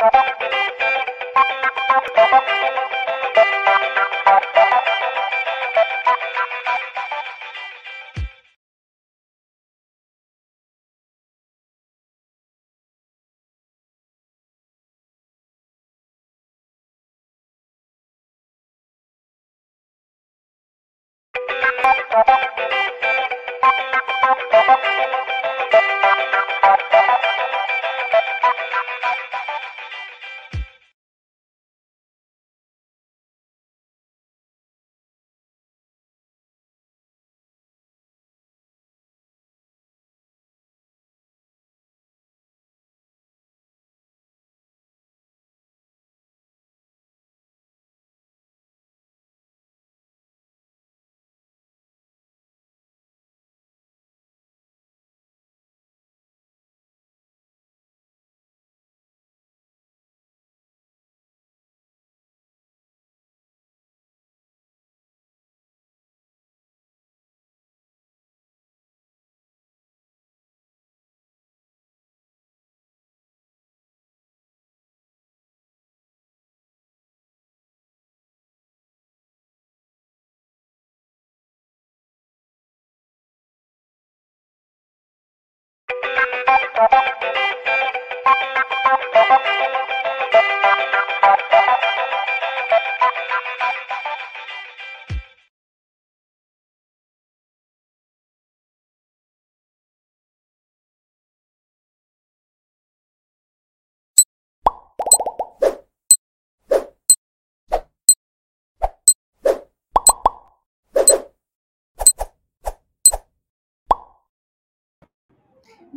Thank you. Thank you.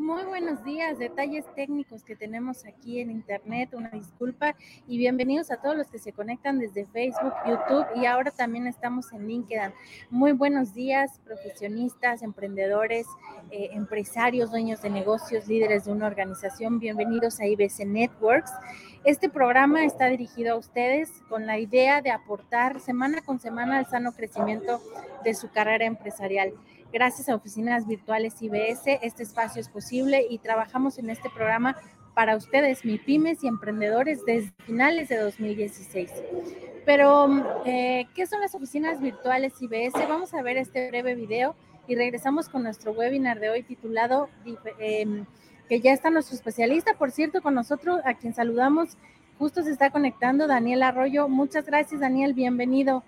Muy buenos días, detalles técnicos que tenemos aquí en internet, una disculpa y bienvenidos a todos los que se conectan desde Facebook, YouTube y ahora también estamos en LinkedIn. Muy buenos días, profesionistas, emprendedores, eh, empresarios, dueños de negocios, líderes de una organización, bienvenidos a IBC Networks. Este programa está dirigido a ustedes con la idea de aportar semana con semana al sano crecimiento de su carrera empresarial. Gracias a Oficinas Virtuales IBS, este espacio es posible y trabajamos en este programa para ustedes, mi pymes y emprendedores, desde finales de 2016. Pero, eh, ¿qué son las oficinas virtuales IBS? Vamos a ver este breve video y regresamos con nuestro webinar de hoy titulado, em, que ya está nuestro especialista, por cierto, con nosotros, a quien saludamos. Justo se está conectando Daniel Arroyo. Muchas gracias, Daniel. Bienvenido.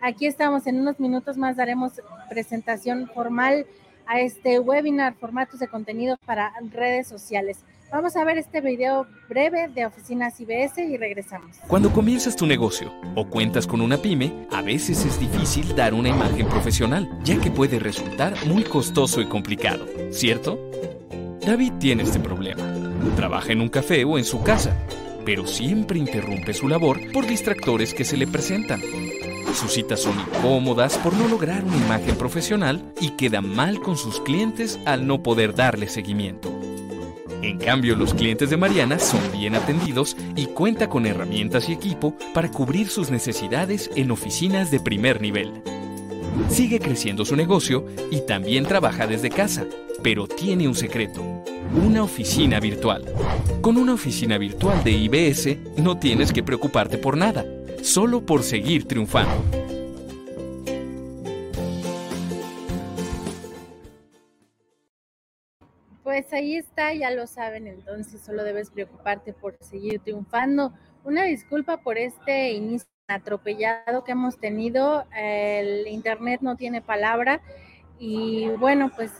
Aquí estamos, en unos minutos más daremos presentación formal a este webinar, formatos de contenido para redes sociales. Vamos a ver este video breve de Oficinas IBS y regresamos. Cuando comienzas tu negocio o cuentas con una pyme, a veces es difícil dar una imagen profesional, ya que puede resultar muy costoso y complicado, ¿cierto? David tiene este problema. Trabaja en un café o en su casa, pero siempre interrumpe su labor por distractores que se le presentan. Sus citas son incómodas por no lograr una imagen profesional y queda mal con sus clientes al no poder darle seguimiento. En cambio, los clientes de Mariana son bien atendidos y cuenta con herramientas y equipo para cubrir sus necesidades en oficinas de primer nivel. Sigue creciendo su negocio y también trabaja desde casa, pero tiene un secreto, una oficina virtual. Con una oficina virtual de IBS no tienes que preocuparte por nada solo por seguir triunfando. Pues ahí está, ya lo saben, entonces solo debes preocuparte por seguir triunfando. Una disculpa por este inicio atropellado que hemos tenido, el internet no tiene palabra y bueno, pues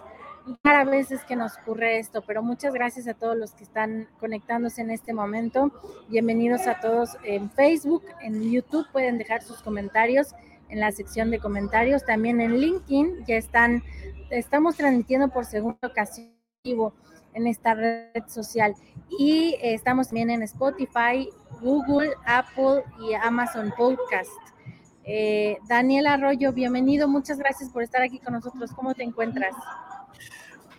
a veces que nos ocurre esto, pero muchas gracias a todos los que están conectándose en este momento. Bienvenidos a todos en Facebook, en YouTube, pueden dejar sus comentarios en la sección de comentarios, también en LinkedIn, ya están, estamos transmitiendo por segunda ocasión en esta red social y estamos también en Spotify, Google, Apple y Amazon Podcast. Eh, Daniel Arroyo, bienvenido, muchas gracias por estar aquí con nosotros. ¿Cómo te encuentras?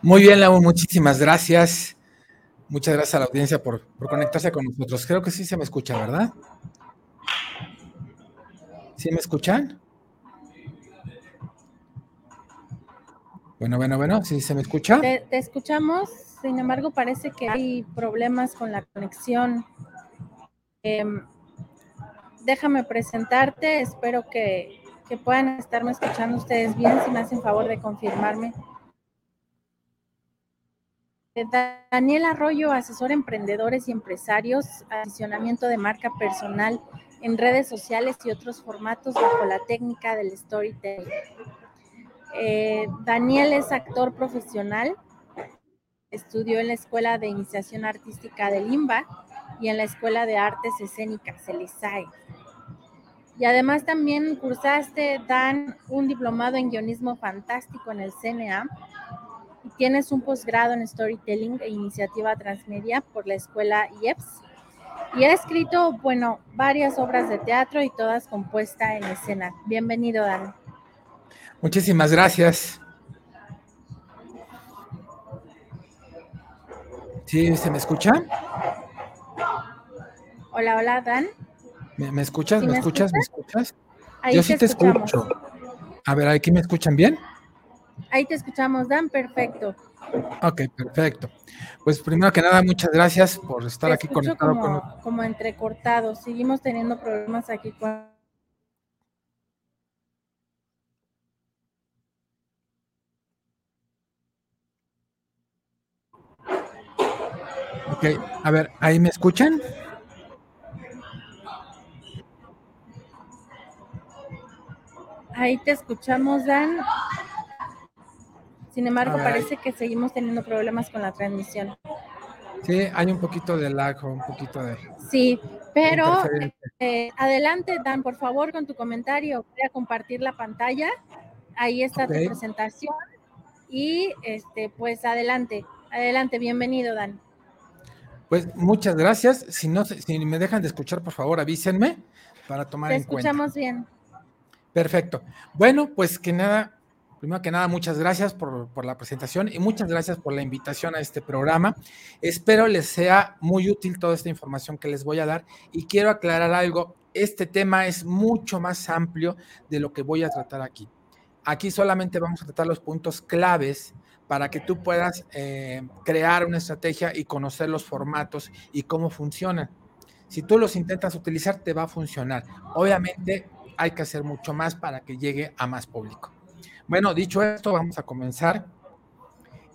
Muy bien, Lau, muchísimas gracias. Muchas gracias a la audiencia por, conectarse con nosotros. Creo que sí se me escucha, ¿verdad? ¿Sí me escuchan? Bueno, bueno, bueno, ¿sí se me escucha? Te, escuchamos, sin embargo, parece que hay problemas con la conexión. Em, déjame presentarte, espero que, que puedan estarme escuchando ustedes bien, si me hacen favor de confirmarme. Daniel Arroyo, asesor emprendedores y empresarios, adicionamiento de marca personal en redes sociales y otros formatos bajo la técnica del storytelling. Eh, Daniel es actor profesional, estudió en la Escuela de Iniciación Artística de Limba y en la Escuela de Artes Escénicas, el ISAE. Y además también cursaste, Dan, un diplomado en guionismo fantástico en el CNA y tienes un posgrado en Storytelling e Iniciativa Transmedia por la Escuela IEPS. Y ha escrito, bueno, varias obras de teatro y todas compuestas en escena. Bienvenido, Dan. Muchísimas gracias. ¿Sí se me escucha? Hola, hola, Dan. ¿Me, escuchas? ¿Me, escuchas? ¿Me escuchas? Yo sí te escucho. A ver, ¿aquí me escuchan bien? Ahí te escuchamos, Dan, perfecto. Ok, perfecto. Pues primero que nada, muchas gracias por estar aquí conectado como, con... Como entrecortado, seguimos teniendo problemas aquí con... Ok, a ver, ¿ahí me escuchan? Ahí te escuchamos, Dan. Sin embargo, parece que seguimos teniendo problemas con la transmisión. Sí, hay un poquito de lag, un poquito de. Sí, pero eh, adelante, Dan, por favor, con tu comentario. Voy a compartir la pantalla. Ahí está tu presentación. Y este, pues adelante, adelante, bienvenido, Dan. Pues muchas gracias. Si no, si me dejan de escuchar, por favor, avísenme para tomar en cuenta. Te escuchamos bien. Perfecto. Bueno, pues que nada, primero que nada, muchas gracias por, la presentación y muchas gracias por la invitación a este programa. Espero les sea muy útil toda esta información que les voy a dar y quiero aclarar algo. Este tema es mucho más amplio de lo que voy a tratar aquí. Aquí solamente vamos a tratar los puntos claves para que tú puedas eh, crear una estrategia y conocer los formatos y cómo funcionan. Si tú los intentas utilizar, te va a funcionar. Obviamente, hay que hacer mucho más para que llegue a más público. Bueno, dicho esto, vamos a comenzar.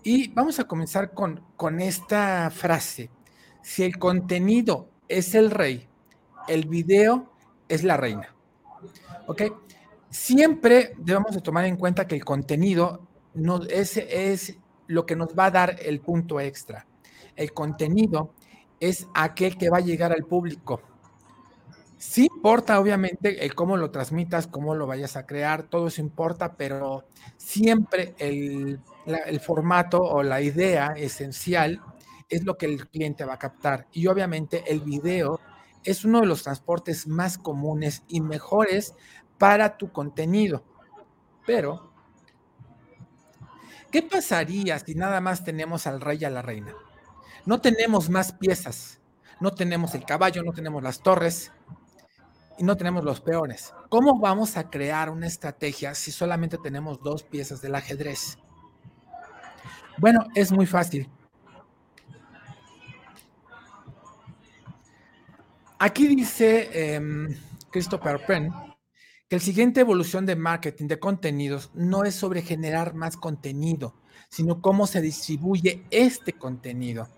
Y vamos a comenzar con, con esta frase. Si el contenido es el rey, el video es la reina. ¿Ok? Siempre debemos de tomar en cuenta que el contenido no, es, es lo que nos va a dar el punto extra. El contenido es aquel que va a llegar al público Sí importa, obviamente, el cómo lo transmitas, cómo lo vayas a crear, todo eso importa, pero siempre el, formato o la idea esencial es lo que el cliente va a captar. Y obviamente el video es uno de los transportes más comunes y mejores para tu contenido. Pero, ¿qué pasaría si nada más tenemos al rey y a la reina? No tenemos más piezas, no tenemos el caballo, no tenemos las torres, y no tenemos los peones. ¿Cómo vamos a crear una estrategia si solamente tenemos dos piezas del ajedrez? Bueno, es muy fácil. Aquí dice em, Christopher Penn que el siguiente evolución de marketing de contenidos no es sobre generar más contenido, sino cómo se distribuye este contenido.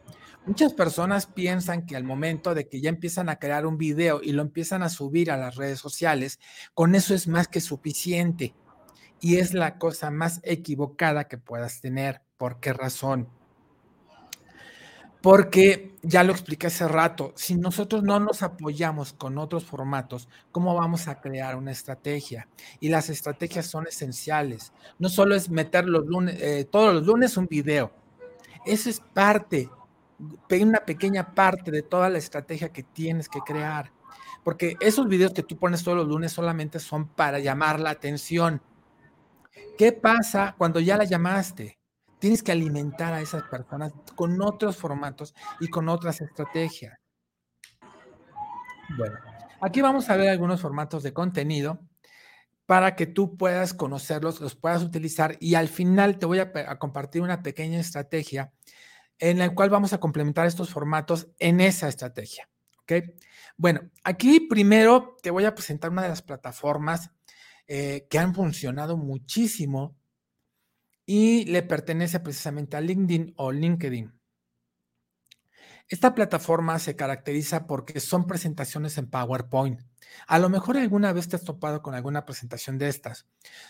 Muchas personas piensan que al momento de que ya empiezan a crear un video y lo empiezan a subir a las redes sociales, con eso es más que suficiente. Y es la cosa más equivocada que puedas tener. ¿Por qué razón? Porque ya lo expliqué hace rato, si nosotros no nos apoyamos con otros formatos, ¿cómo vamos a crear una estrategia? Y las estrategias son esenciales. No solo es meter los lunes, eh, todos los lunes un video. Eso es parte una pequeña parte de toda la estrategia que tienes que crear. Porque esos videos que tú pones todos los lunes solamente son para llamar la atención. ¿Qué pasa cuando ya la llamaste? Tienes que alimentar a esas personas con otros formatos y con otras estrategias. Bueno, aquí vamos a ver algunos formatos de contenido para que tú puedas conocerlos, los puedas utilizar y al final te voy a, a compartir una pequeña estrategia en el cual vamos a complementar estos formatos en esa estrategia. ¿Ok? Bueno, aquí primero te voy a presentar una de las plataformas eh, que han funcionado muchísimo y le pertenece precisamente a LinkedIn o LinkedIn. Esta plataforma se caracteriza porque son presentaciones en PowerPoint. A lo mejor alguna vez te has topado con alguna presentación de estas.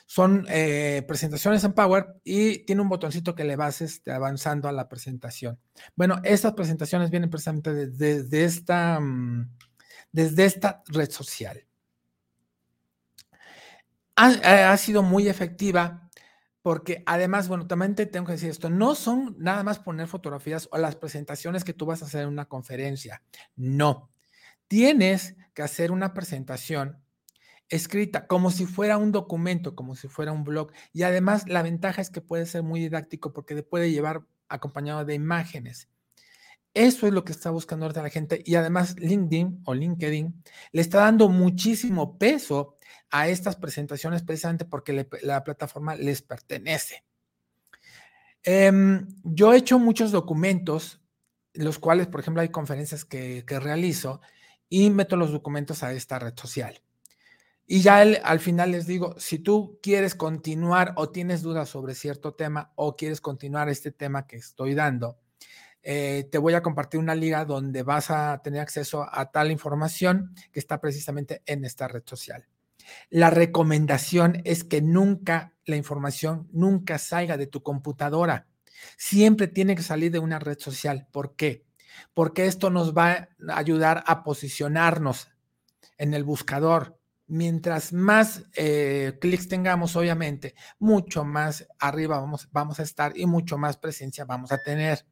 Son eh, presentaciones en Power y tiene un botoncito que le vas avanzando a la presentación. Bueno, estas presentaciones vienen precisamente desde, esta, mm, desde esta red social. Ha sido muy efectiva porque además, bueno, también te tengo que decir esto, no son nada más poner fotografías o las presentaciones que tú vas a hacer en una conferencia, no. Tienes que hacer una presentación escrita como si fuera un documento, como si fuera un blog. Y además la ventaja es que puede ser muy didáctico porque te puede llevar acompañado de imágenes. Eso es lo que está buscando ahorita la gente. Y además LinkedIn o LinkedIn le está dando muchísimo peso a estas presentaciones precisamente porque la plataforma les pertenece. Em, yo he hecho muchos documentos, los cuales, por ejemplo, hay conferencias que, realizo y meto los documentos a esta red social. Y ya al final les digo, si tú quieres continuar o tienes dudas sobre cierto tema o quieres continuar este tema que estoy dando, eh, te voy a compartir una liga donde vas a tener acceso a tal información que está precisamente en esta red social. La recomendación es que nunca la información nunca salga de tu computadora. Siempre tiene que salir de una red social. ¿Por qué? Porque esto nos va a ayudar a posicionarnos en el buscador. Mientras más eh, clics tengamos, obviamente, mucho más arriba vamos, vamos a estar y mucho más presencia vamos a tener.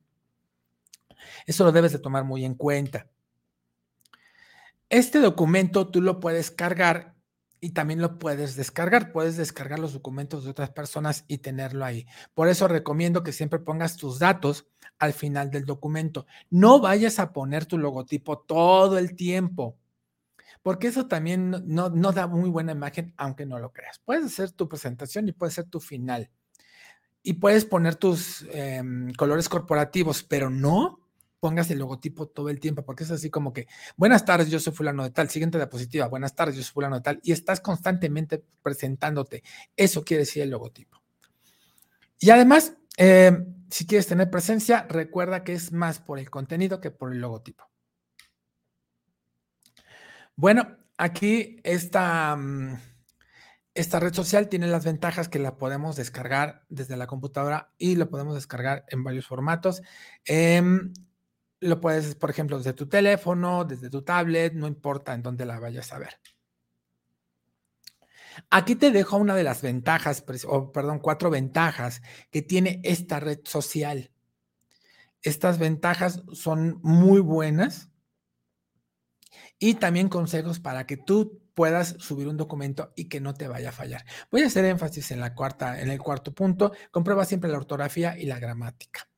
Eso lo debes de tomar muy en cuenta. Este documento tú lo puedes cargar y también lo puedes descargar. Puedes descargar los documentos de otras personas y tenerlo ahí. Por eso recomiendo que siempre pongas tus datos al final del documento. No vayas a poner tu logotipo todo el tiempo, porque eso también no, da muy buena imagen, aunque no lo creas. Puedes hacer tu presentación y puede ser tu final. Y puedes poner tus em, colores corporativos, pero no pongas el logotipo todo el tiempo, porque es así como que, buenas tardes, yo soy fulano de tal, siguiente diapositiva, buenas tardes, yo soy fulano de tal, y estás constantemente presentándote. Eso quiere decir el logotipo. Y además, eh, si quieres tener presencia, recuerda que es más por el contenido que por el logotipo. Bueno, aquí esta, mm, esta red social tiene las ventajas que la podemos descargar desde la computadora y lo podemos descargar en varios formatos. Em, lo puedes, por ejemplo, desde tu teléfono, desde tu tablet, no importa en dónde la vayas a ver. Aquí te dejo una de las ventajas, o perdón, cuatro ventajas que tiene esta red social. Estas ventajas son muy buenas y también consejos para que tú puedas subir un documento y que no te vaya a fallar. Voy a hacer énfasis en la cuarta, en el cuarto punto. Comprueba siempre la ortografía y la gramática.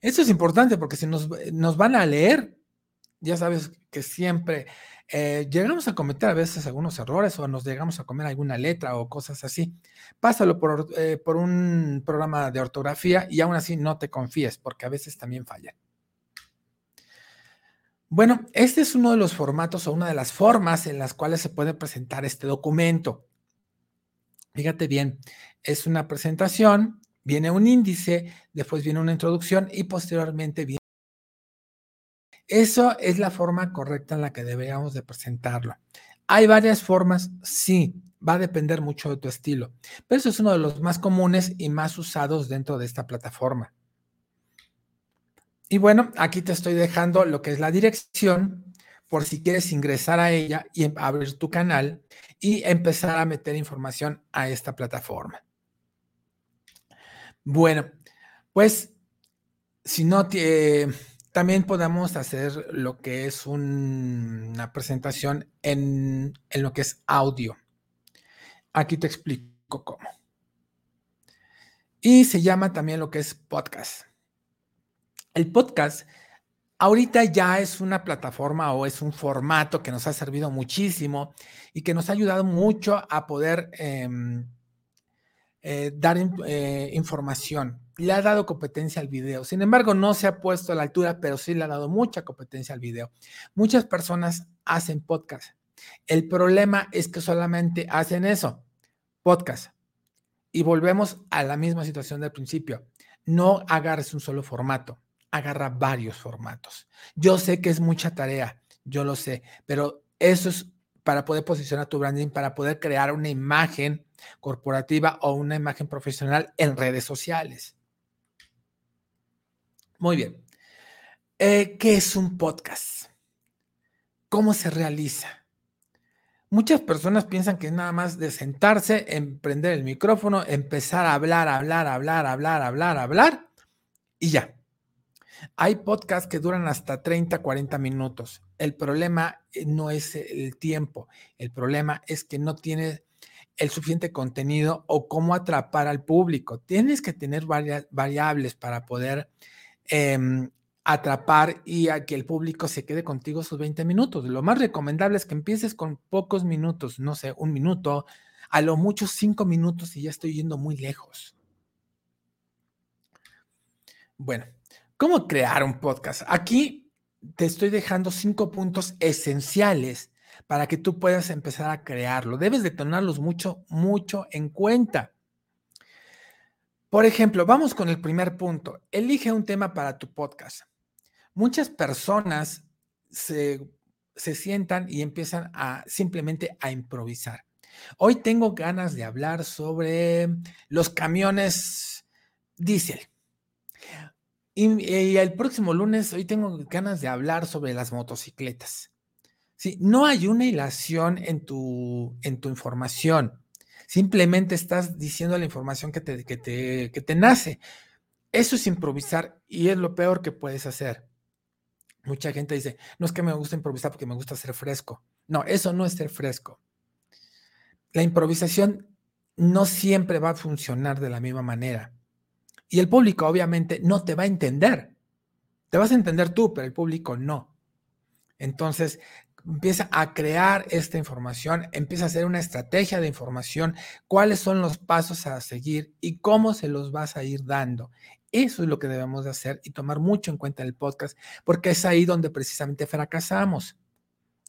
Esto es importante porque si nos, van a leer, ya sabes que siempre eh, llegamos a cometer a veces algunos errores o nos llegamos a comer alguna letra o cosas así. Pásalo por, eh, por un programa de ortografía y aún así no te confíes porque a veces también fallan. Bueno, este es uno de los formatos o una de las formas en las cuales se puede presentar este documento. Fíjate bien, es una presentación Viene un índice, después viene una introducción y posteriormente viene... Eso es la forma correcta en la que deberíamos de presentarlo. Hay varias formas, sí, va a depender mucho de tu estilo, pero eso es uno de los más comunes y más usados dentro de esta plataforma. Y bueno, aquí te estoy dejando lo que es la dirección por si quieres ingresar a ella y abrir tu canal y empezar a meter información a esta plataforma. Bueno, pues si no, también podemos hacer lo que es una presentación en, en lo que es audio. Aquí te explico cómo. Y se llama también lo que es podcast. El podcast ahorita ya es una plataforma o es un formato que nos ha servido muchísimo y que nos ha ayudado mucho a poder em, eh, dar eh, información. Le ha dado competencia al video. Sin embargo, no se ha puesto a la altura, pero sí le ha dado mucha competencia al video. Muchas personas hacen podcast. El problema es que solamente hacen eso, podcast. Y volvemos a la misma situación del principio. No agarres un solo formato, agarra varios formatos. Yo sé que es mucha tarea, yo lo sé, pero eso es para poder posicionar tu branding, para poder crear una imagen corporativa o una imagen profesional en redes sociales. Muy bien. Eh, ¿Qué es un podcast? ¿Cómo se realiza? Muchas personas piensan que es nada más de sentarse, emprender el micrófono, empezar a hablar, hablar, hablar, hablar, hablar, hablar y ya. Hay podcasts que duran hasta 30, 40 minutos. El problema eh, no es el tiempo, el problema es que no tienes el suficiente contenido o cómo atrapar al público. Tienes que tener varias variables para poder em, atrapar y a que el público se quede contigo sus 20 minutos. Lo más recomendable es que empieces con pocos minutos, no sé, un minuto, a lo mucho cinco minutos y ya estoy yendo muy lejos. Bueno, ¿cómo crear un podcast? Aquí te estoy dejando cinco puntos esenciales para que tú puedas empezar a crearlo. Debes de tenerlos mucho, mucho en cuenta. Por ejemplo, vamos con el primer punto. Elige un tema para tu podcast. Muchas personas se, se sientan y empiezan a simplemente a improvisar. Hoy tengo ganas de hablar sobre los camiones diésel. Y, el próximo lunes, hoy tengo ganas de hablar sobre las motocicletas. ¿sí? No hay una hilación en tu, en tu información. Simplemente estás diciendo la información que te, que, te, que te nace. Eso es improvisar y es lo peor que puedes hacer. Mucha gente dice, no es que me gusta improvisar porque me gusta ser fresco. No, eso no es ser fresco. La improvisación no siempre va a funcionar de la misma manera. Y el público obviamente no te va a entender. Te vas a entender tú, pero el público no. Entonces, empieza a crear esta información, empieza a hacer una estrategia de información, cuáles son los pasos a seguir y cómo se los vas a ir dando. Eso es lo que debemos de hacer y tomar mucho en cuenta el podcast, porque es ahí donde precisamente fracasamos,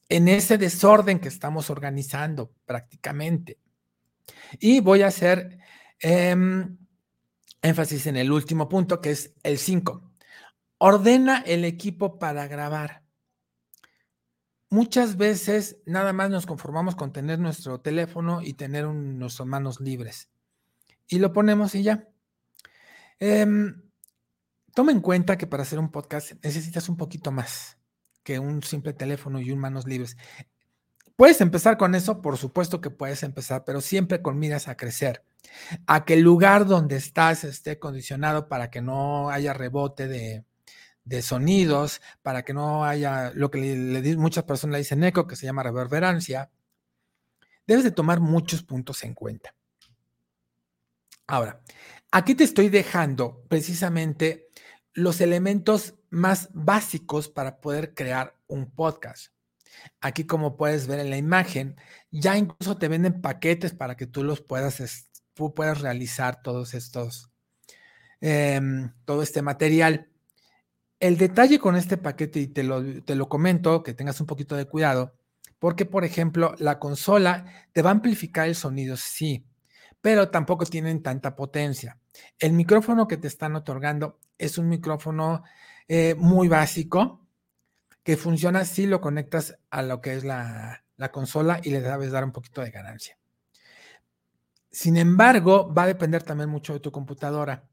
en ese desorden que estamos organizando prácticamente. Y voy a hacer em, énfasis en el último punto, que es el 5. Ordena el equipo para grabar. Muchas veces nada más nos conformamos con tener nuestro teléfono y tener nuestras manos libres. Y lo ponemos y ya. Em, toma en cuenta que para hacer un podcast necesitas un poquito más que un simple teléfono y un manos libres. ¿Puedes empezar con eso? Por supuesto que puedes empezar, pero siempre con miras a crecer, a que el lugar donde estás esté condicionado para que no haya rebote de, sonidos, para que no haya lo que le, muchas personas le dicen eco, que se llama reverberancia, debes de tomar muchos puntos en cuenta. Ahora, aquí te estoy dejando precisamente los elementos más básicos para poder crear un podcast. Aquí, como puedes ver en la imagen, ya incluso te venden paquetes para que tú los puedas, puedas realizar todos estos, em, todo este material. El detalle con este paquete, y te lo, te lo comento, que tengas un poquito de cuidado, porque, por ejemplo, la consola te va a amplificar el sonido, sí, pero tampoco tienen tanta potencia. El micrófono que te están otorgando es un micrófono eh, muy básico que funciona si lo conectas a lo que es la, la consola y le debes dar un poquito de ganancia. Sin embargo, va a depender también mucho de tu computadora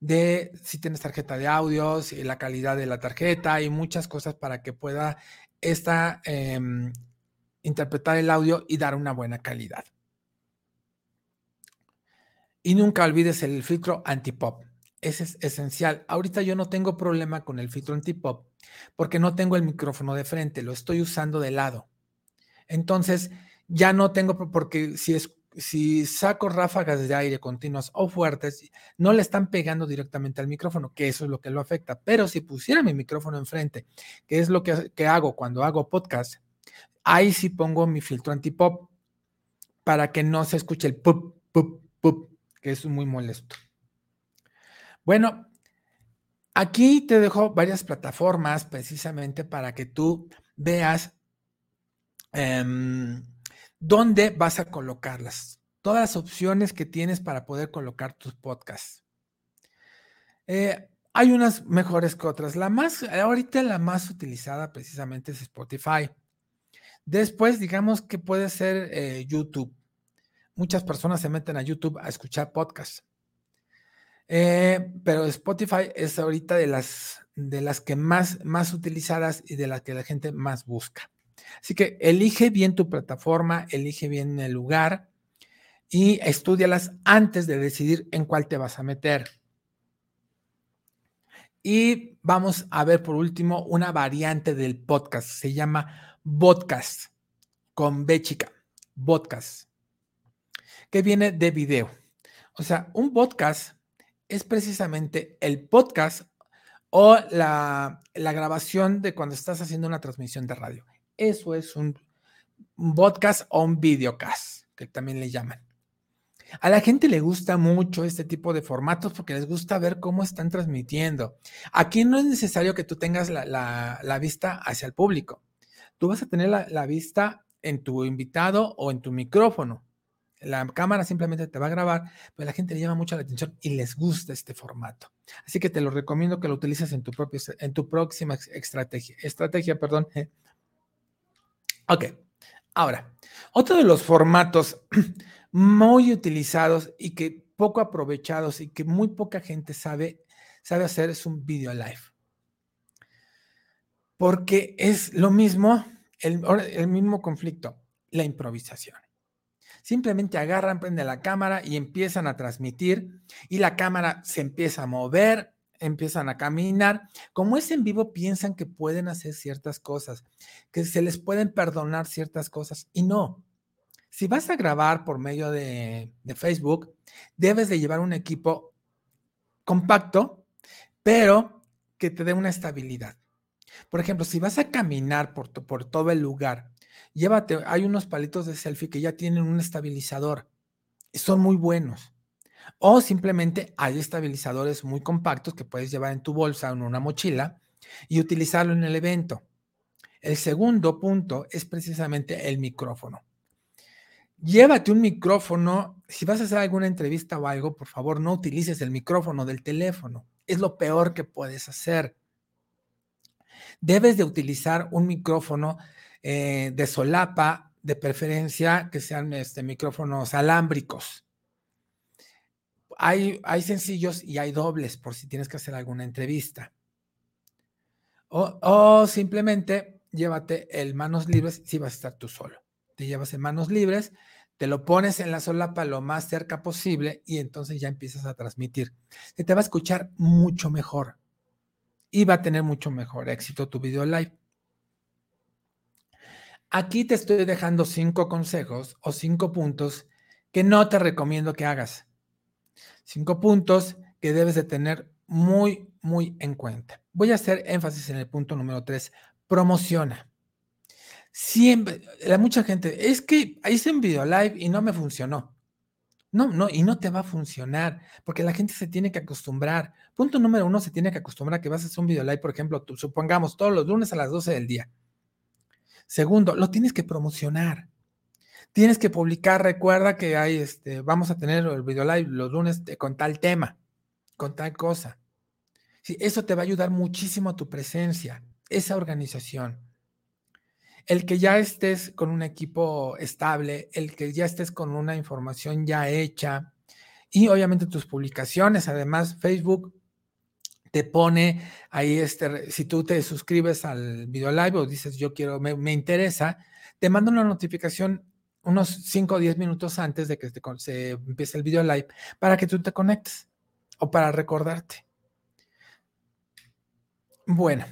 de si tienes tarjeta de audios, y la calidad de la tarjeta y muchas cosas para que pueda esta, em, interpretar el audio y dar una buena calidad. Y nunca olvides el filtro anti-pop. Ese es esencial. Ahorita yo no tengo problema con el filtro anti-pop porque no tengo el micrófono de frente, lo estoy usando de lado. Entonces, ya no tengo, porque si es si saco ráfagas de aire continuas o fuertes, no le están pegando directamente al micrófono, que eso es lo que lo afecta. Pero si pusiera mi micrófono enfrente, que es lo que, hago cuando hago podcast, ahí sí pongo mi filtro antipop para que no se escuche el pop, pop, pop, que es muy molesto. Bueno, aquí te dejo varias plataformas precisamente para que tú veas em, dónde vas a colocarlas. Todas las opciones que tienes para poder colocar tus podcasts. Eh, hay unas mejores que otras. La más, ahorita la más utilizada precisamente es Spotify. Después, digamos que puede ser eh, YouTube. Muchas personas se meten a YouTube a escuchar podcasts. Eh, pero Spotify es ahorita de las, de las que más, más utilizadas y de las que la gente más busca. Así que elige bien tu plataforma, elige bien el lugar y estudialas antes de decidir en cuál te vas a meter. Y vamos a ver por último una variante del podcast. Se llama podcast con B chica. Podcast. Que viene de video. O sea, un podcast es precisamente el podcast o la, grabación de cuando estás haciendo una transmisión de radio. Eso es un, podcast o un videocast, que también le llaman. A la gente le gusta mucho este tipo de formatos porque les gusta ver cómo están transmitiendo. Aquí no es necesario que tú tengas la, vista hacia el público. Tú vas a tener la, vista en tu invitado o en tu micrófono. La cámara simplemente te va a grabar, pero la gente le llama mucho la atención y les gusta este formato. Así que te lo recomiendo que lo utilices en tu, propio, en tu próxima estrategia. Estrategia, perdón. Ok, ahora, otro de los formatos muy utilizados y que poco aprovechados y que muy poca gente sabe, sabe hacer es un video live. Porque es lo mismo, el, el mismo conflicto, la improvisación. Simplemente agarran, prenden la cámara y empiezan a transmitir y la cámara se empieza a mover, empiezan a caminar. Como es en vivo, piensan que pueden hacer ciertas cosas, que se les pueden perdonar ciertas cosas y no. Si vas a grabar por medio de, Facebook, debes de llevar un equipo compacto, pero que te dé una estabilidad. Por ejemplo, si vas a caminar por, por todo el lugar, llévate, hay unos palitos de selfie que ya tienen un estabilizador. Son muy buenos. O simplemente hay estabilizadores muy compactos que puedes llevar en tu bolsa o en una mochila y utilizarlo en el evento. El segundo punto es precisamente el micrófono llévate un micrófono. Si vas a hacer alguna entrevista o algo, por favor, no utilices el micrófono del teléfono. Es lo peor que puedes hacer. Debes de utilizar un micrófono eh, de solapa, de preferencia que sean este, micrófonos alámbricos. Hay, sencillos y hay dobles por si tienes que hacer alguna entrevista. O, o simplemente llévate el manos libres si vas a estar tú solo te llevas en manos libres, te lo pones en la solapa lo más cerca posible y entonces ya empiezas a transmitir. Se te va a escuchar mucho mejor y va a tener mucho mejor éxito tu video live. Aquí te estoy dejando cinco consejos o cinco puntos que no te recomiendo que hagas. Cinco puntos que debes de tener muy, muy en cuenta. Voy a hacer énfasis en el punto número tres. Promociona. Siempre, la mucha gente, es que hice un video live y no me funcionó. No, no, y no te va a funcionar, porque la gente se tiene que acostumbrar. Punto número uno, se tiene que acostumbrar a que vas a hacer un video live, por ejemplo, supongamos todos los lunes a las 12 del día. Segundo, lo tienes que promocionar. Tienes que publicar, recuerda que hay, este, vamos a tener el video live los lunes con tal tema, con tal cosa. Sí, eso te va a ayudar muchísimo a tu presencia, esa organización el que ya estés con un equipo estable, el que ya estés con una información ya hecha y obviamente tus publicaciones, además Facebook te pone ahí este, si tú te suscribes al video live o dices yo quiero, me, interesa, te manda una notificación unos 5 o 10 minutos antes de que se empiece el video live para que tú te conectes o para recordarte. Bueno,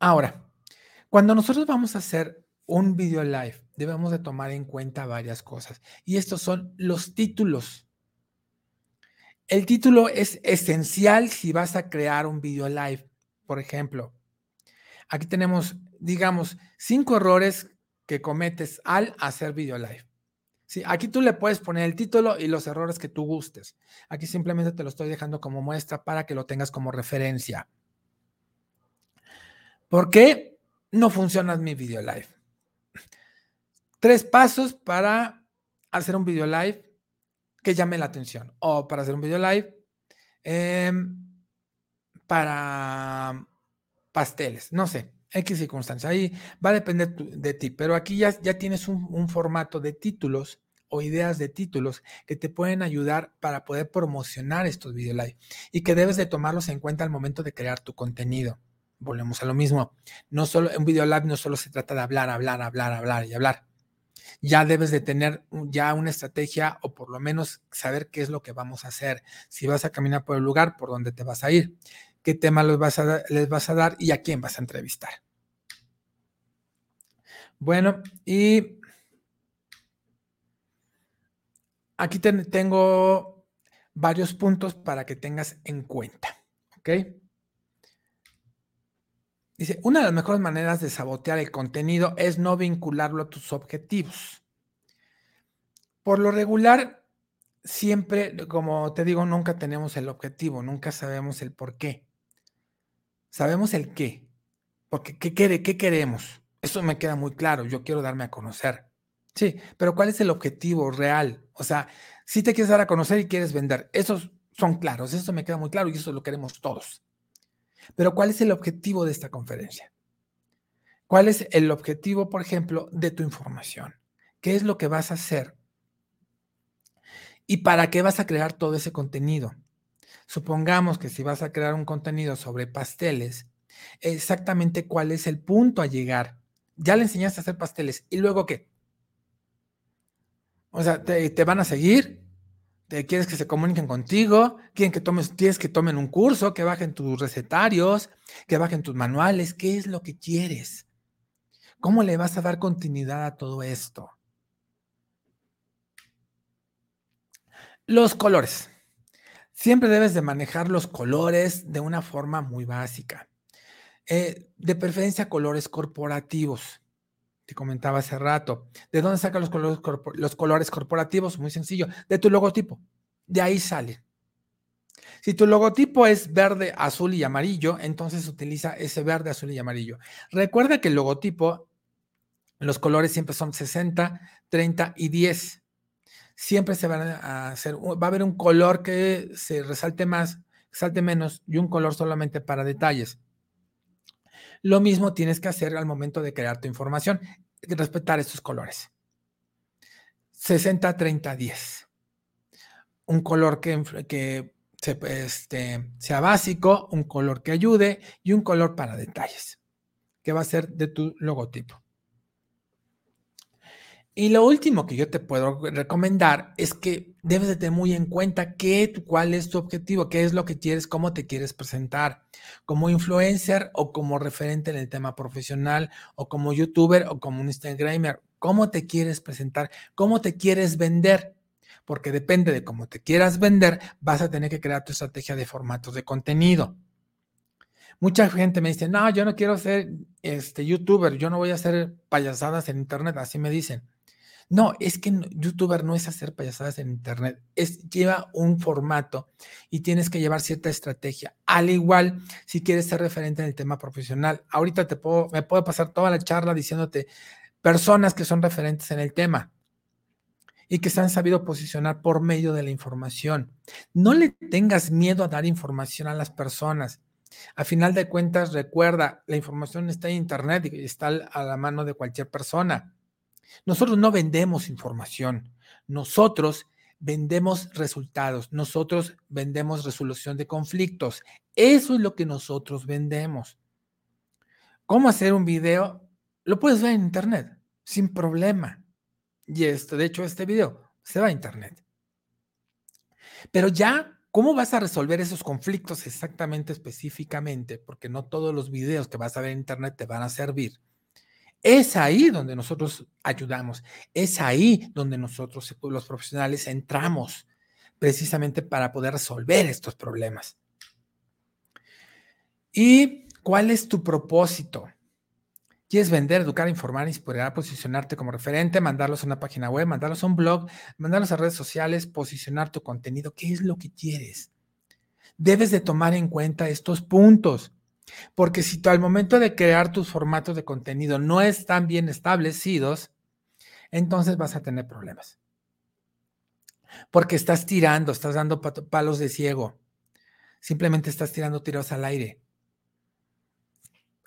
ahora, cuando nosotros vamos a hacer un video live, debemos de tomar en cuenta varias cosas. Y estos son los títulos. El título es esencial si vas a crear un video live. Por ejemplo, aquí tenemos, digamos, cinco errores que cometes al hacer video live. Sí, aquí tú le puedes poner el título y los errores que tú gustes. Aquí simplemente te lo estoy dejando como muestra para que lo tengas como referencia. ¿Por qué no funciona mi video live? Tres pasos para hacer un video live que llame la atención o para hacer un video live em, para pasteles, no sé. X circunstancia. Ahí va a depender de ti, pero aquí ya, tienes un, formato de títulos o ideas de títulos que te pueden ayudar para poder promocionar estos video live y que debes de tomarlos en cuenta al momento de crear tu contenido. Volvemos a lo mismo. No solo un video live no solo se trata de hablar, hablar, hablar, hablar y hablar. Ya debes de tener ya una estrategia o por lo menos saber qué es lo que vamos a hacer. Si vas a caminar por el lugar, por donde te vas a ir qué tema les vas, a, les vas a dar y a quién vas a entrevistar. Bueno, y aquí tengo varios puntos para que tengas en cuenta. ¿Ok? Dice, una de las mejores maneras de sabotear el contenido es no vincularlo a tus objetivos. Por lo regular, siempre, como te digo, nunca tenemos el objetivo, nunca sabemos el por qué. Sabemos el qué, porque ¿qué, quiere, qué queremos? Eso me queda muy claro, yo quiero darme a conocer. Sí, pero ¿cuál es el objetivo real? O sea, si te quieres dar a conocer y quieres vender, esos son claros, eso me queda muy claro y eso lo queremos todos. Pero ¿cuál es el objetivo de esta conferencia? ¿Cuál es el objetivo, por ejemplo, de tu información? ¿Qué es lo que vas a hacer? ¿Y para qué vas a crear todo ese contenido? Supongamos que si vas a crear un contenido sobre pasteles, exactamente cuál es el punto a llegar. Ya le enseñaste a hacer pasteles. ¿Y luego qué? O sea, te, van a seguir, te quieres que se comuniquen contigo, quieren que tomes, quieres que tomen un curso, que bajen tus recetarios, que bajen tus manuales. ¿Qué es lo que quieres? ¿Cómo le vas a dar continuidad a todo esto? Los colores. Siempre debes de manejar los colores de una forma muy básica. Eh, de preferencia colores corporativos. Te comentaba hace rato. ¿De dónde sacan los colores, corporativos? Muy sencillo. De tu logotipo. De ahí sale. Si tu logotipo es verde, azul y amarillo, entonces utiliza ese verde, azul y amarillo. Recuerda que el logotipo, los colores siempre son 60, 30 y 10 siempre se van a hacer, va a haber un color que se resalte más, resalte menos y un color solamente para detalles. Lo mismo tienes que hacer al momento de crear tu información, respetar estos colores. 60, 30, 10. Un color que, que este, sea básico, un color que ayude y un color para detalles, que va a ser de tu logotipo. Y lo último que yo te puedo recomendar es que debes de tener muy en cuenta qué, cuál es tu objetivo, qué es lo que quieres, cómo te quieres presentar, como influencer o como referente en el tema profesional o como youtuber o como un Instagramer, cómo te quieres presentar, cómo te quieres vender, porque depende de cómo te quieras vender, vas a tener que crear tu estrategia de formatos de contenido. Mucha gente me dice, no, yo no quiero ser este youtuber, yo no voy a hacer payasadas en internet, así me dicen. No, es que youtuber no es hacer payasadas en internet, es lleva un formato y tienes que llevar cierta estrategia. Al igual, si quieres ser referente en el tema profesional, ahorita te puedo, me puedo pasar toda la charla diciéndote personas que son referentes en el tema y que se han sabido posicionar por medio de la información. No le tengas miedo a dar información a las personas. A final de cuentas, recuerda, la información está en Internet y está a la mano de cualquier persona. Nosotros no vendemos información, nosotros vendemos resultados, nosotros vendemos resolución de conflictos. Eso es lo que nosotros vendemos. ¿Cómo hacer un video? Lo puedes ver en internet, sin problema. Y esto, de hecho, este video se va a internet. Pero ya, ¿cómo vas a resolver esos conflictos exactamente, específicamente? Porque no todos los videos que vas a ver en internet te van a servir. Es ahí donde nosotros ayudamos, es ahí donde nosotros, los profesionales, entramos precisamente para poder resolver estos problemas. ¿Y cuál es tu propósito? quieres vender, educar, informar, inspirar, posicionarte como referente, mandarlos a una página web, mandarlos a un blog, mandarlos a redes sociales, posicionar tu contenido. ¿Qué es lo que quieres? Debes de tomar en cuenta estos puntos. Porque si tú al momento de crear tus formatos de contenido no están bien establecidos, entonces vas a tener problemas. Porque estás tirando, estás dando palos de ciego. Simplemente estás tirando tiros al aire.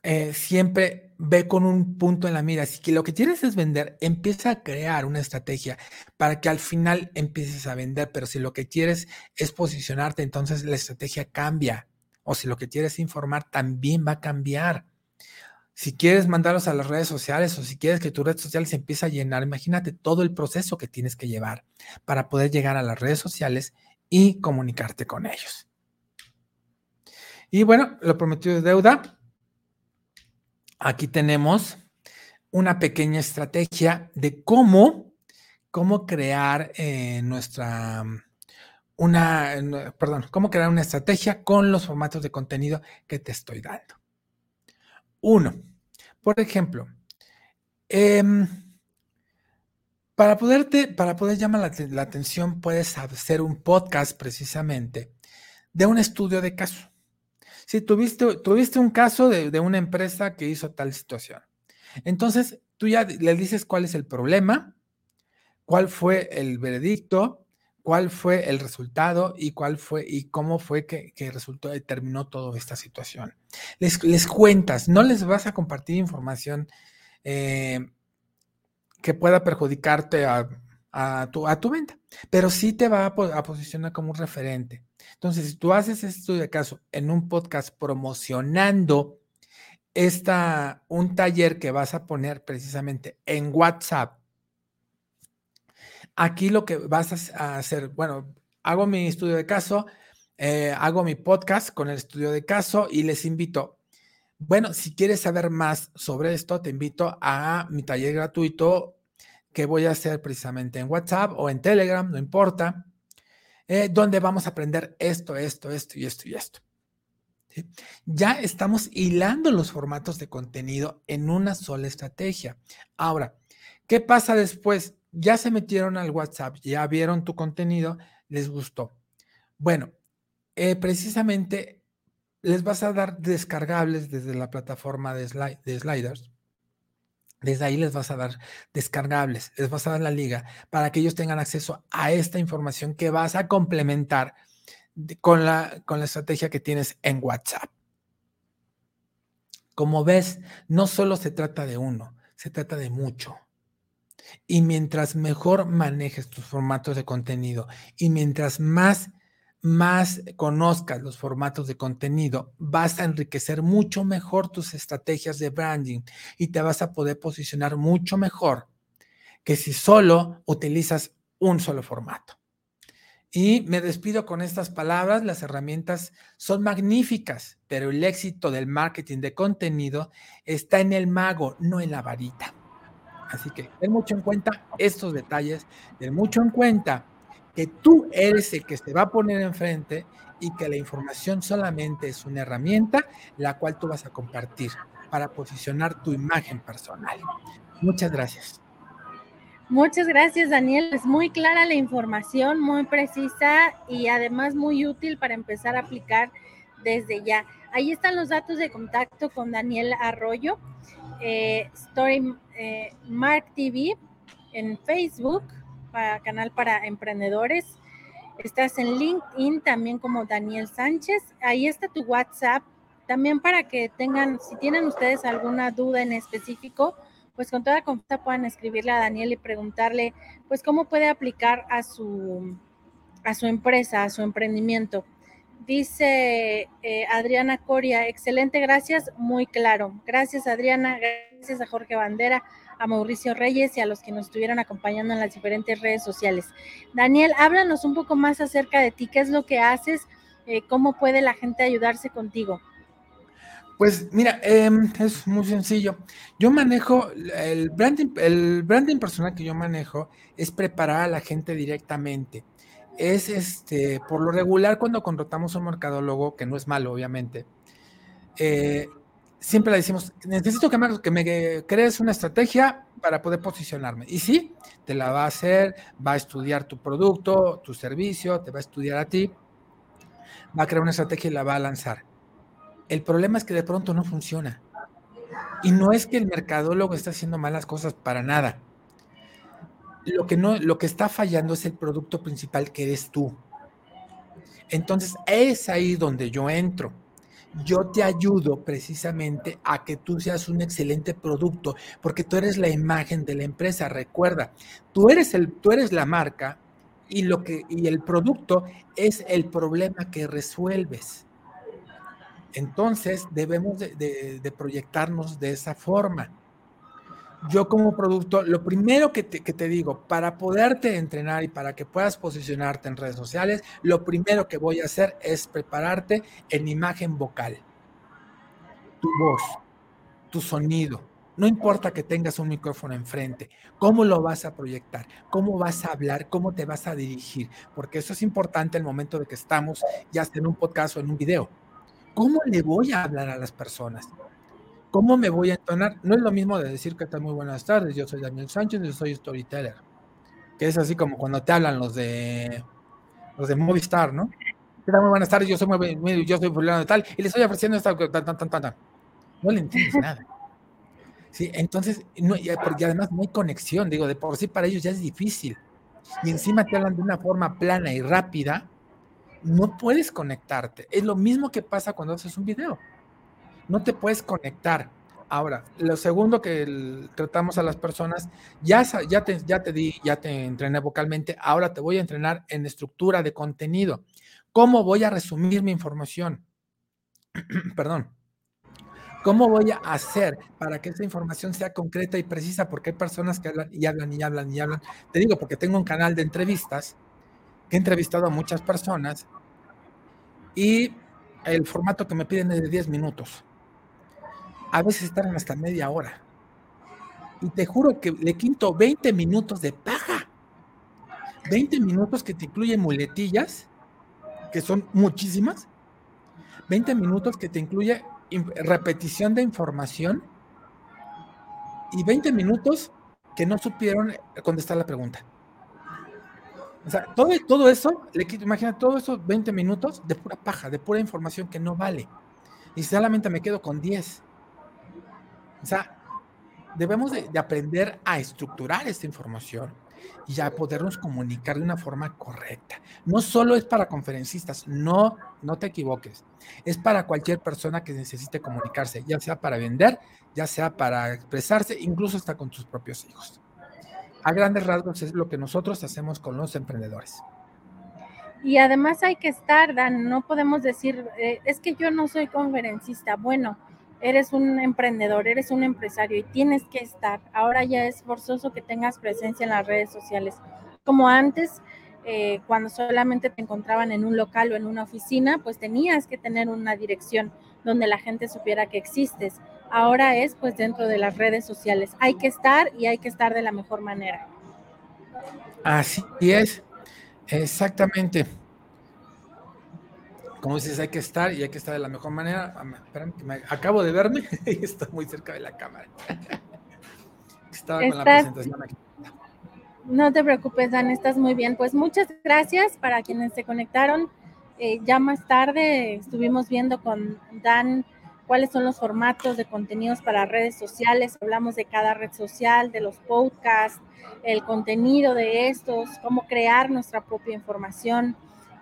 Eh, siempre ve con un punto en la mira. Si lo que quieres es vender, empieza a crear una estrategia para que al final empieces a vender. Pero si lo que quieres es posicionarte, entonces la estrategia cambia. O si lo que quieres informar, también va a cambiar. Si quieres mandarlos a las redes sociales o si quieres que tu red social se empiece a llenar, imagínate todo el proceso que tienes que llevar para poder llegar a las redes sociales y comunicarte con ellos. Y bueno, lo prometido es deuda. Aquí tenemos una pequeña estrategia de cómo, cómo crear eh, nuestra, una, perdón, cómo crear una estrategia con los formatos de contenido que te estoy dando. Uno, por ejemplo, em, para, poderte, para poder llamar la, atención, puedes hacer un podcast precisamente de un estudio de caso. Si tuviste, tuviste un caso de, de una empresa que hizo tal situación, entonces tú ya le dices cuál es el problema, cuál fue el veredicto, cuál fue el resultado y cuál fue y cómo fue que, resultó y terminó toda esta situación. Les, les, cuentas, no les vas a compartir información eh, que pueda perjudicarte a, tu, a, tu, venta, pero sí te va a, posicionar como un referente. Entonces, si tú haces esto de caso en un podcast promocionando esta, un taller que vas a poner precisamente en WhatsApp, Aquí lo que vas a hacer, bueno, hago mi estudio de caso, eh, hago mi podcast con el estudio de caso y les invito. Bueno, si quieres saber más sobre esto, te invito a mi taller gratuito que voy a hacer precisamente en WhatsApp o en Telegram, no importa, eh, donde vamos a aprender esto, esto, esto y esto y esto. Ya estamos hilando los formatos de contenido en una sola estrategia. Ahora, ¿qué pasa después? Ya se metieron al WhatsApp, ya vieron tu contenido, les gustó. Bueno, eh, precisamente les vas a dar descargables desde la plataforma de, sliders. Desde ahí les vas a dar descargables, les vas a dar la liga para que ellos tengan acceso a esta información que vas a complementar con la, con la estrategia que tienes en WhatsApp. Como ves, no solo se trata de uno, se trata de mucho. Y mientras mejor manejes tus formatos de contenido y mientras más, más conozcas los formatos de contenido, vas a enriquecer mucho mejor tus estrategias de branding y te vas a poder posicionar mucho mejor que si solo utilizas un solo formato. Y me despido con estas palabras. Las herramientas son magníficas, pero el éxito del marketing de contenido está en el mago, no en la varita. Así que ten mucho en cuenta estos detalles, ten mucho en cuenta que tú eres el que se va a poner enfrente y que la información solamente es una herramienta la cual tú vas a compartir para posicionar tu imagen personal. Muchas gracias. Muchas gracias, Daniel. Es muy clara la información, muy precisa y además muy útil para empezar a aplicar desde ya. Ahí están los datos de contacto con Daniel Arroyo. Eh, Story eh, Mark TV en Facebook, para, canal para emprendedores. Estás en LinkedIn también como Daniel Sánchez. Ahí está tu WhatsApp. También para que tengan, si tienen ustedes alguna duda en específico, pues con toda confianza puedan escribirle a Daniel y preguntarle, pues cómo puede aplicar a su, a su empresa, a su emprendimiento. Dice eh, Adriana Coria, excelente, gracias, muy claro. Gracias Adriana, gracias a Jorge Bandera, a Mauricio Reyes y a los que nos estuvieron acompañando en las diferentes redes sociales. Daniel, háblanos un poco más acerca de ti, qué es lo que haces, eh, cómo puede la gente ayudarse contigo. Pues mira, em, es muy sencillo. Yo manejo el branding, el branding personal que yo manejo es preparar a la gente directamente es este, por lo regular cuando contratamos un mercadólogo, que no es malo, obviamente, eh, siempre le decimos, necesito que me, que me crees una estrategia para poder posicionarme. Y sí, te la va a hacer, va a estudiar tu producto, tu servicio, te va a estudiar a ti, va a crear una estrategia y la va a lanzar. El problema es que de pronto no funciona. Y no es que el mercadólogo esté haciendo malas cosas para nada. Lo que, no, lo que está fallando es el producto principal que eres tú. Entonces es ahí donde yo entro yo te ayudo precisamente a que tú seas un excelente producto, porque tú eres la imagen de la empresa. Recuerda, tú eres, el, tú eres la marca y, lo que, y el producto es el problema que resuelves. Entonces debemos de proyectarnos de esa forma yo como producto, lo primero que te, digo, para poderte entrenar y para que puedas posicionarte en redes sociales, lo primero que voy a hacer es prepararte en imagen vocal. Tu voz, tu sonido. No importa que tengas un micrófono enfrente, cómo lo vas a proyectar, cómo vas a hablar, cómo te vas a dirigir, porque eso es importante el momento de que estamos ya en un podcast o en un video. ¿Cómo le voy a hablar a las personas? ¿Cómo me voy a entonar? No es lo mismo de decir que están muy buenas tardes, yo soy Daniel Sánchez, yo soy storyteller. Que es así como cuando te hablan los de los de Movistar, ¿no? ¿Qué tal? Muy buenas tardes, yo soy muy, yo soy fulano de tal, y le estoy ofreciendo esta tan, tan, tan, No le entiendes nada. Sí, entonces, no, porque además no hay conexión, digo, de por sí para ellos ya es difícil. Y encima te hablan de una forma plana y rápida, no puedes conectarte. Es lo mismo que pasa cuando haces un video no te puedes conectar. Ahora, lo segundo que tratamos a las personas, ya, ya, te, ya te di, ya te entrené vocalmente, ahora te voy a entrenar en estructura de contenido. ¿Cómo voy a resumir mi información? Perdón. ¿Cómo voy a hacer para que esa información sea concreta y precisa? Porque hay personas que hablan y hablan y hablan y hablan. Te digo, porque tengo un canal de entrevistas que he entrevistado a muchas personas y el formato que me piden es de 10 minutos a veces están hasta media hora. Y te juro que le quinto 20 minutos de paja. 20 minutos que te incluyen muletillas, que son muchísimas. 20 minutos que te incluye repetición de información. Y 20 minutos que no supieron contestar la pregunta. O sea, todo, todo eso, le quito, imagina, todo eso 20 minutos de pura paja, de pura información que no vale. Y solamente me quedo con 10. O sea, debemos de, aprender a estructurar esta información y a podernos comunicar de una forma correcta. No solo es para conferencistas, no, no te equivoques. Es para cualquier persona que necesite comunicarse, ya sea para vender, ya sea para expresarse, incluso hasta con tus propios hijos. A grandes rasgos es lo que nosotros hacemos con los emprendedores. Y además hay que estar, Dan, no podemos decir, eh, es que yo no soy conferencista. Bueno, eres un emprendedor, eres un empresario y tienes que estar. Ahora ya es forzoso que tengas presencia en las redes sociales. Como antes, eh, cuando solamente te encontraban en un local o en una oficina, pues tenías que tener una dirección donde la gente supiera que existes. Ahora es pues dentro de las redes sociales. Hay que estar y hay que estar de la mejor manera. Así es, exactamente como dices, hay que estar y hay que estar de la mejor manera. Espérame, que me, acabo de verme y estoy muy cerca de la cámara. Estaba con la presentación aquí. No te preocupes, Dan, estás muy bien. Pues muchas gracias para quienes se conectaron. Eh, ya más tarde estuvimos viendo con Dan cuáles son los formatos de contenidos para redes sociales. Hablamos de cada red social, de los podcasts, el contenido de estos, cómo crear nuestra propia información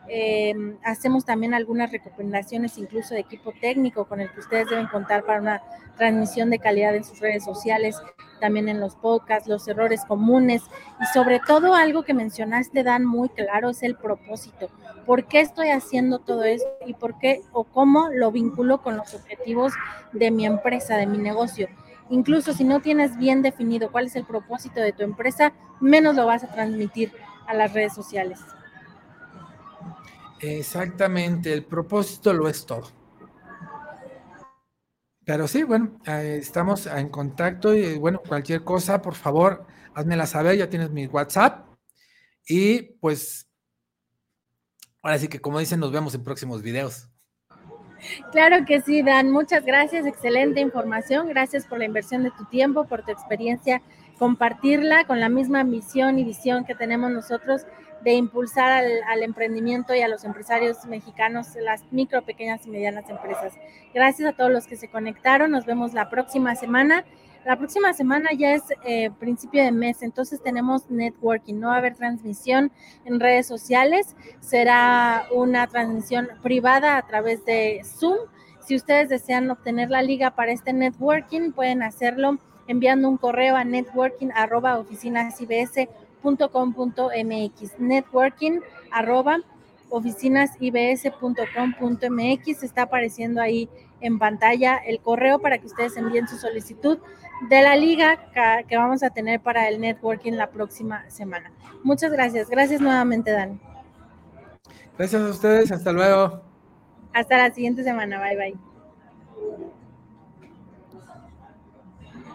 eh, hacemos también algunas recomendaciones incluso de equipo técnico con el que ustedes deben contar para una transmisión de calidad en sus redes sociales, también en los podcasts, los errores comunes y sobre todo algo que mencionaste, Dan, muy claro, es el propósito. ¿Por qué estoy haciendo todo esto y por qué o cómo lo vinculo con los objetivos de mi empresa, de mi negocio? Incluso si no tienes bien definido cuál es el propósito de tu empresa, menos lo vas a transmitir a las redes sociales. Exactamente, el propósito lo es todo. Pero sí, bueno, estamos en contacto y bueno, cualquier cosa, por favor, házmela saber, ya tienes mi WhatsApp. Y pues, ahora sí que como dicen, nos vemos en próximos videos. Claro que sí, Dan. Muchas gracias. Excelente información. Gracias por la inversión de tu tiempo, por tu experiencia, compartirla con la misma misión y visión que tenemos nosotros de impulsar al, emprendimiento y a los empresarios mexicanos, las micro, pequeñas y medianas empresas. Gracias a todos los que se conectaron. Nos vemos la próxima semana. La próxima semana ya es eh, principio de mes, entonces tenemos networking, no va a haber transmisión en redes sociales, será una transmisión privada a través de Zoom. Si ustedes desean obtener la liga para este networking, pueden hacerlo enviando un correo a networking networking oficinasibs.com.mx. Está apareciendo ahí en pantalla el correo para que ustedes envíen su solicitud de la liga que vamos a tener para el networking la próxima semana. Muchas gracias. Gracias nuevamente, Dan. Gracias a ustedes. Hasta luego. Hasta la siguiente semana. Bye, bye.